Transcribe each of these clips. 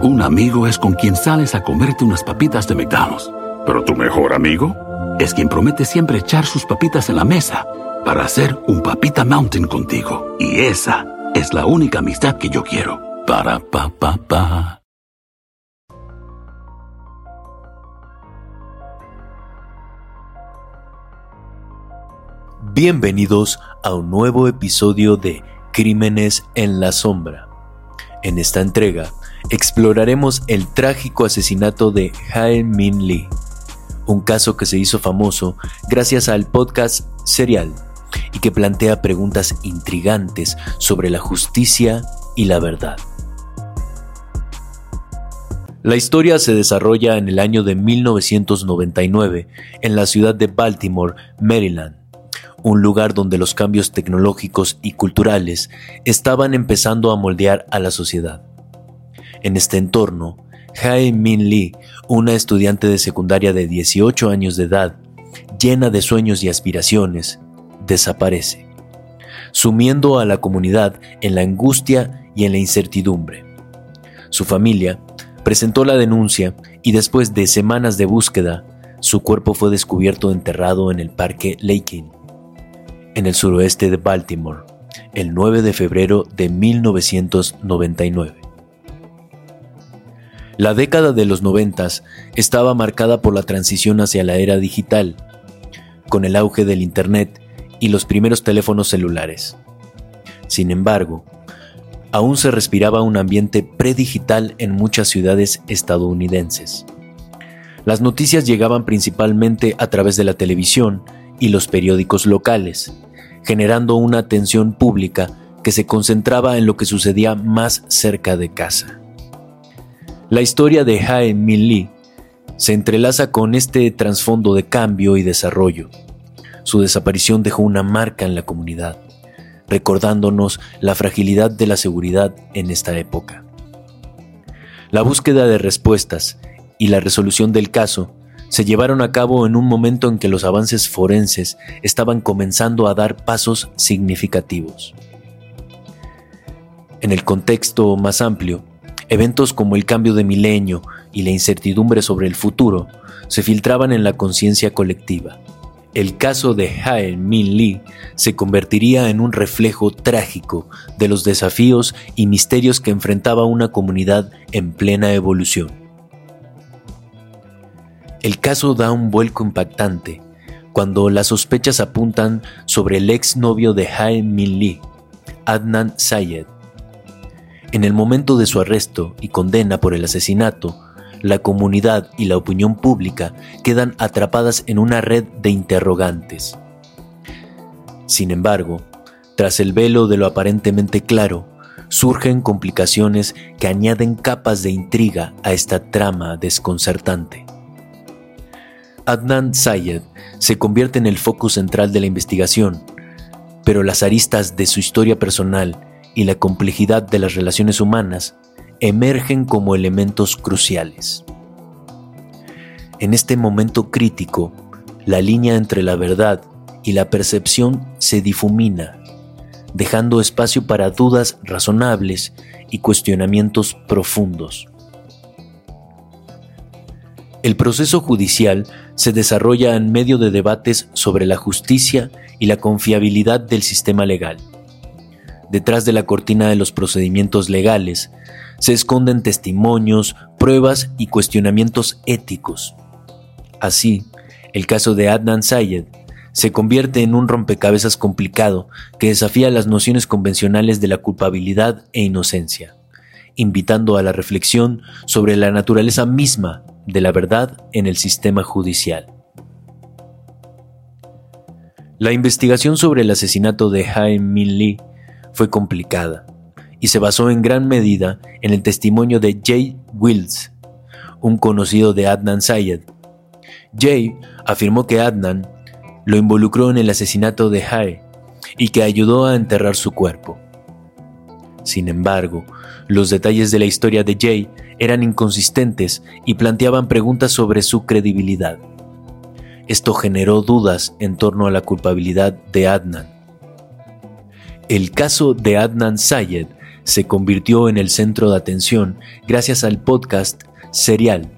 Un amigo es con quien sales a comerte unas papitas de McDonald's. Pero tu mejor amigo es quien promete siempre echar sus papitas en la mesa para hacer un papita mountain contigo. Y esa es la única amistad que yo quiero. Para pa pa pa. Bienvenidos a un nuevo episodio de Crímenes en la Sombra. En esta entrega exploraremos el trágico asesinato de Hae Min Lee, un caso que se hizo famoso gracias al podcast Serial y que plantea preguntas intrigantes sobre la justicia y la verdad. La historia se desarrolla en el año de 1999 en la ciudad de Baltimore, Maryland, un lugar donde los cambios tecnológicos y culturales estaban empezando a moldear a la sociedad. En este entorno, Hae Min Lee, una estudiante de secundaria de 18 años de edad, llena de sueños y aspiraciones, desaparece, sumiendo a la comunidad en la angustia y en la incertidumbre. Su familia presentó la denuncia y después de semanas de búsqueda, su cuerpo fue descubierto enterrado en el parque Lakin, en el suroeste de Baltimore, el 9 de febrero de 1999. La década de los noventas estaba marcada por la transición hacia la era digital, con el auge del Internet y los primeros teléfonos celulares. Sin embargo, aún se respiraba un ambiente predigital en muchas ciudades estadounidenses. Las noticias llegaban principalmente a través de la televisión y los periódicos locales, generando una atención pública que se concentraba en lo que sucedía más cerca de casa. La historia de Hae Min Lee se entrelaza con este trasfondo de cambio y desarrollo. Su desaparición dejó una marca en la comunidad, recordándonos la fragilidad de la seguridad en esta época. La búsqueda de respuestas y la resolución del caso se llevaron a cabo en un momento en que los avances forenses estaban comenzando a dar pasos significativos. En el contexto más amplio, Eventos como el cambio de milenio y la incertidumbre sobre el futuro se filtraban en la conciencia colectiva. El caso de Hae Min Lee se convertiría en un reflejo trágico de los desafíos y misterios que enfrentaba una comunidad en plena evolución. El caso da un vuelco impactante cuando las sospechas apuntan sobre el ex novio de Hae Min Lee, Adnan Sayed, en el momento de su arresto y condena por el asesinato, la comunidad y la opinión pública quedan atrapadas en una red de interrogantes. Sin embargo, tras el velo de lo aparentemente claro, surgen complicaciones que añaden capas de intriga a esta trama desconcertante. Adnan Sayed se convierte en el foco central de la investigación, pero las aristas de su historia personal y la complejidad de las relaciones humanas emergen como elementos cruciales. En este momento crítico, la línea entre la verdad y la percepción se difumina, dejando espacio para dudas razonables y cuestionamientos profundos. El proceso judicial se desarrolla en medio de debates sobre la justicia y la confiabilidad del sistema legal detrás de la cortina de los procedimientos legales, se esconden testimonios, pruebas y cuestionamientos éticos. Así, el caso de Adnan Sayed se convierte en un rompecabezas complicado que desafía las nociones convencionales de la culpabilidad e inocencia, invitando a la reflexión sobre la naturaleza misma de la verdad en el sistema judicial. La investigación sobre el asesinato de Hae Min Lee fue complicada y se basó en gran medida en el testimonio de Jay Wills, un conocido de Adnan Sayed. Jay afirmó que Adnan lo involucró en el asesinato de Hae y que ayudó a enterrar su cuerpo. Sin embargo, los detalles de la historia de Jay eran inconsistentes y planteaban preguntas sobre su credibilidad. Esto generó dudas en torno a la culpabilidad de Adnan. El caso de Adnan Sayed se convirtió en el centro de atención gracias al podcast Serial.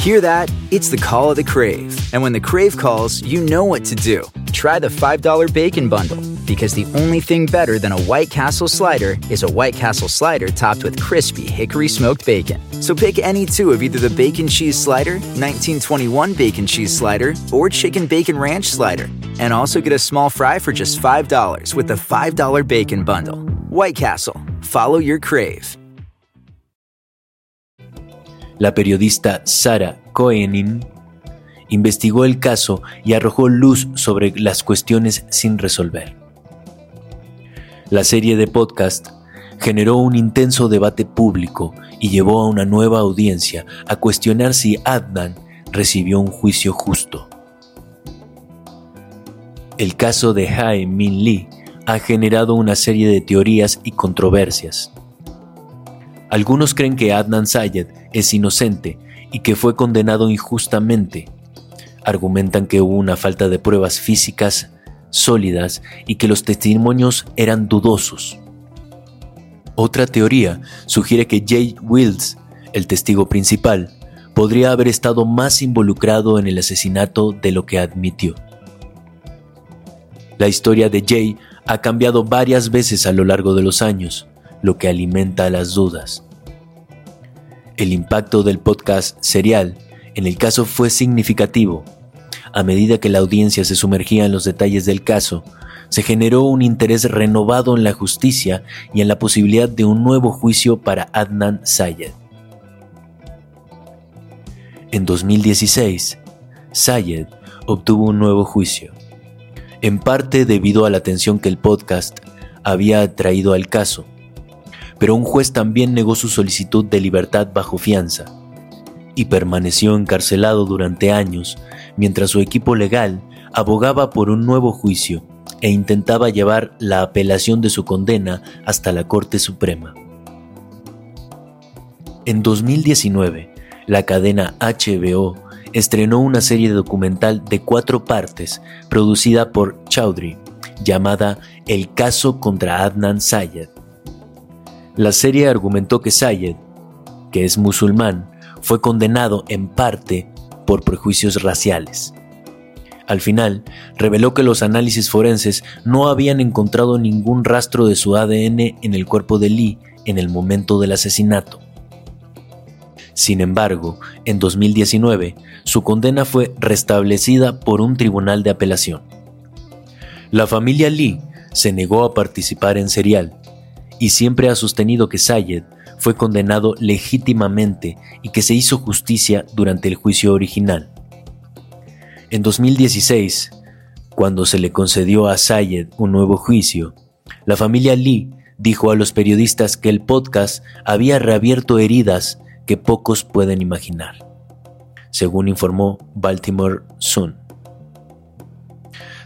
Hear that? It's the call of the Crave. And when the Crave calls, you know what to do. Try the $5 Bacon Bundle. Because the only thing better than a White Castle slider is a White Castle slider topped with crispy hickory smoked bacon. So pick any two of either the Bacon Cheese Slider, 1921 Bacon Cheese Slider, or Chicken Bacon Ranch Slider. And also get a small fry for just $5 with the $5 Bacon Bundle. White Castle. Follow your crave. La periodista Sara Koenig investigó el caso y arrojó luz sobre las cuestiones sin resolver. La serie de podcast generó un intenso debate público y llevó a una nueva audiencia a cuestionar si Adnan recibió un juicio justo. El caso de Hae Min Lee ha generado una serie de teorías y controversias. Algunos creen que Adnan Sayed es inocente y que fue condenado injustamente. Argumentan que hubo una falta de pruebas físicas sólidas y que los testimonios eran dudosos. Otra teoría sugiere que Jay Wills, el testigo principal, podría haber estado más involucrado en el asesinato de lo que admitió. La historia de Jay ha cambiado varias veces a lo largo de los años, lo que alimenta las dudas. El impacto del podcast serial en el caso fue significativo a medida que la audiencia se sumergía en los detalles del caso, se generó un interés renovado en la justicia y en la posibilidad de un nuevo juicio para Adnan Sayed. En 2016, Sayed obtuvo un nuevo juicio, en parte debido a la atención que el podcast había atraído al caso, pero un juez también negó su solicitud de libertad bajo fianza y permaneció encarcelado durante años mientras su equipo legal abogaba por un nuevo juicio e intentaba llevar la apelación de su condena hasta la Corte Suprema. En 2019, la cadena HBO estrenó una serie documental de cuatro partes producida por Chaudhry, llamada El caso contra Adnan Sayed. La serie argumentó que Sayed, que es musulmán, fue condenado en parte por prejuicios raciales. Al final, reveló que los análisis forenses no habían encontrado ningún rastro de su ADN en el cuerpo de Lee en el momento del asesinato. Sin embargo, en 2019, su condena fue restablecida por un tribunal de apelación. La familia Lee se negó a participar en serial y siempre ha sostenido que Sayed fue condenado legítimamente y que se hizo justicia durante el juicio original. En 2016, cuando se le concedió a Sayed un nuevo juicio, la familia Lee dijo a los periodistas que el podcast había reabierto heridas que pocos pueden imaginar, según informó Baltimore Sun.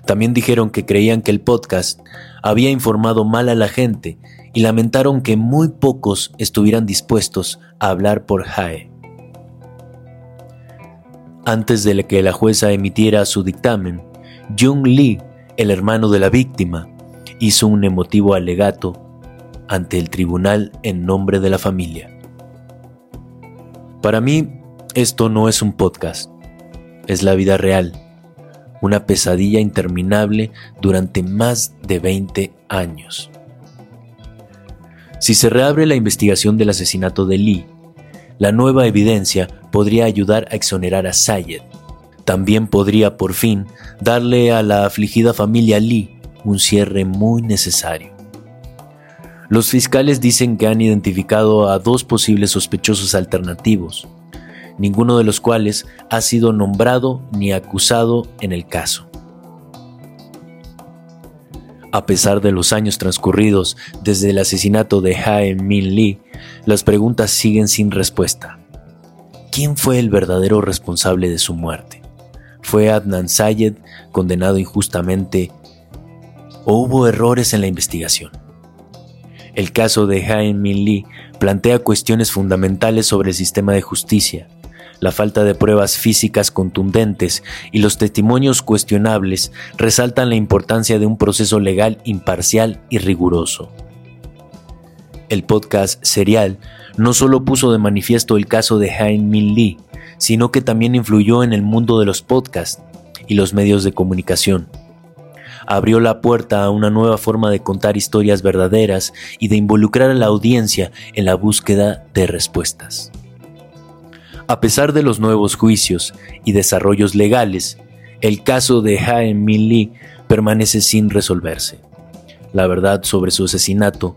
También dijeron que creían que el podcast había informado mal a la gente y lamentaron que muy pocos estuvieran dispuestos a hablar por Hae. Antes de que la jueza emitiera su dictamen, Jung Lee, el hermano de la víctima, hizo un emotivo alegato ante el tribunal en nombre de la familia. Para mí, esto no es un podcast, es la vida real, una pesadilla interminable durante más de 20 años. Si se reabre la investigación del asesinato de Lee, la nueva evidencia podría ayudar a exonerar a Sayed. También podría por fin darle a la afligida familia Lee un cierre muy necesario. Los fiscales dicen que han identificado a dos posibles sospechosos alternativos, ninguno de los cuales ha sido nombrado ni acusado en el caso. A pesar de los años transcurridos desde el asesinato de Hae Min Lee, las preguntas siguen sin respuesta. ¿Quién fue el verdadero responsable de su muerte? ¿Fue Adnan Sayed condenado injustamente o hubo errores en la investigación? El caso de Hae Min Lee plantea cuestiones fundamentales sobre el sistema de justicia, la falta de pruebas físicas contundentes y los testimonios cuestionables resaltan la importancia de un proceso legal imparcial y riguroso. El podcast Serial no solo puso de manifiesto el caso de Hein Min Lee, sino que también influyó en el mundo de los podcasts y los medios de comunicación. Abrió la puerta a una nueva forma de contar historias verdaderas y de involucrar a la audiencia en la búsqueda de respuestas. A pesar de los nuevos juicios y desarrollos legales, el caso de Hae Min Lee permanece sin resolverse. La verdad sobre su asesinato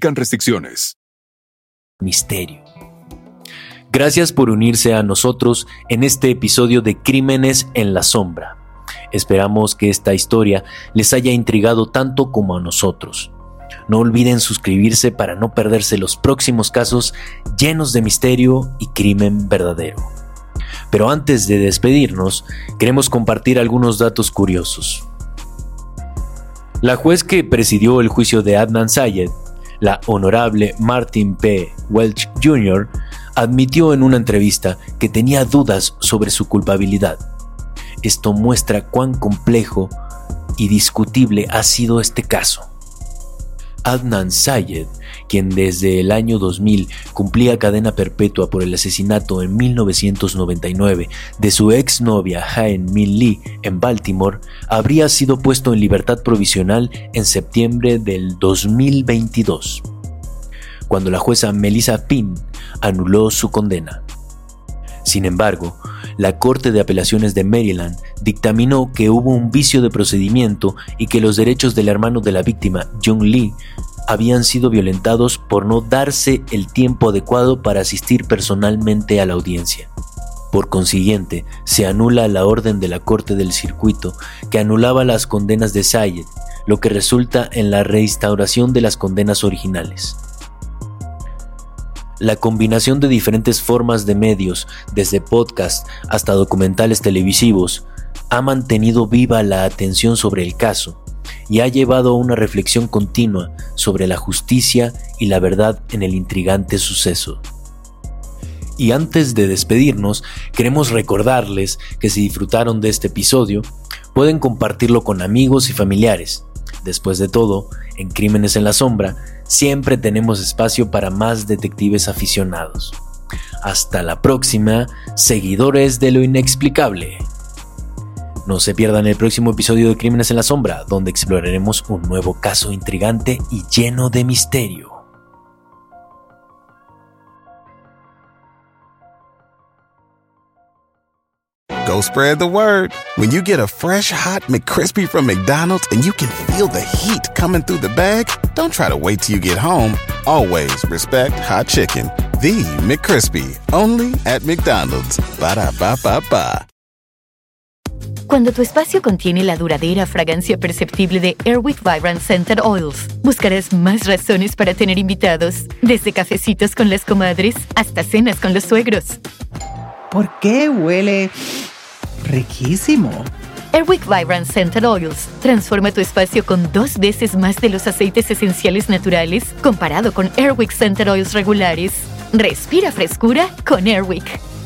restricciones misterio. Gracias por unirse a nosotros en este episodio de Crímenes en la Sombra. Esperamos que esta historia les haya intrigado tanto como a nosotros. No olviden suscribirse para no perderse los próximos casos llenos de misterio y crimen verdadero. Pero antes de despedirnos, queremos compartir algunos datos curiosos. La juez que presidió el juicio de Adnan Sayed la honorable Martin P. Welch Jr., admitió en una entrevista que tenía dudas sobre su culpabilidad. Esto muestra cuán complejo y discutible ha sido este caso. Adnan Sayed, quien desde el año 2000 cumplía cadena perpetua por el asesinato en 1999 de su exnovia Haen Min Lee en Baltimore, habría sido puesto en libertad provisional en septiembre del 2022, cuando la jueza Melissa Pin anuló su condena. Sin embargo, la Corte de Apelaciones de Maryland dictaminó que hubo un vicio de procedimiento y que los derechos del hermano de la víctima, Jung Lee, habían sido violentados por no darse el tiempo adecuado para asistir personalmente a la audiencia. Por consiguiente, se anula la orden de la Corte del Circuito que anulaba las condenas de Sayed, lo que resulta en la reinstauración de las condenas originales. La combinación de diferentes formas de medios, desde podcast hasta documentales televisivos, ha mantenido viva la atención sobre el caso y ha llevado a una reflexión continua sobre la justicia y la verdad en el intrigante suceso. Y antes de despedirnos, queremos recordarles que si disfrutaron de este episodio, pueden compartirlo con amigos y familiares. Después de todo, en Crímenes en la Sombra, siempre tenemos espacio para más detectives aficionados. Hasta la próxima, seguidores de lo inexplicable. No se pierdan el próximo episodio de Crímenes en la Sombra, donde exploraremos un nuevo caso intrigante y lleno de misterio. Go spread the word. When you get a fresh hot McCrispy from McDonald's and you can feel the heat coming through the bag, don't try to wait till you get home. Always respect hot chicken. The McCrispy, only at McDonald's. Ba da ba ba ba. Cuando tu espacio contiene la duradera fragancia perceptible de Airwick Vibrant Scented Oils, buscarás más razones para tener invitados, desde cafecitos con las comadres hasta cenas con los suegros. ¿Por qué huele riquísimo? Airwick Vibrant Scented Oils transforma tu espacio con dos veces más de los aceites esenciales naturales comparado con Airwick Scented Oils regulares. Respira frescura con Airwick.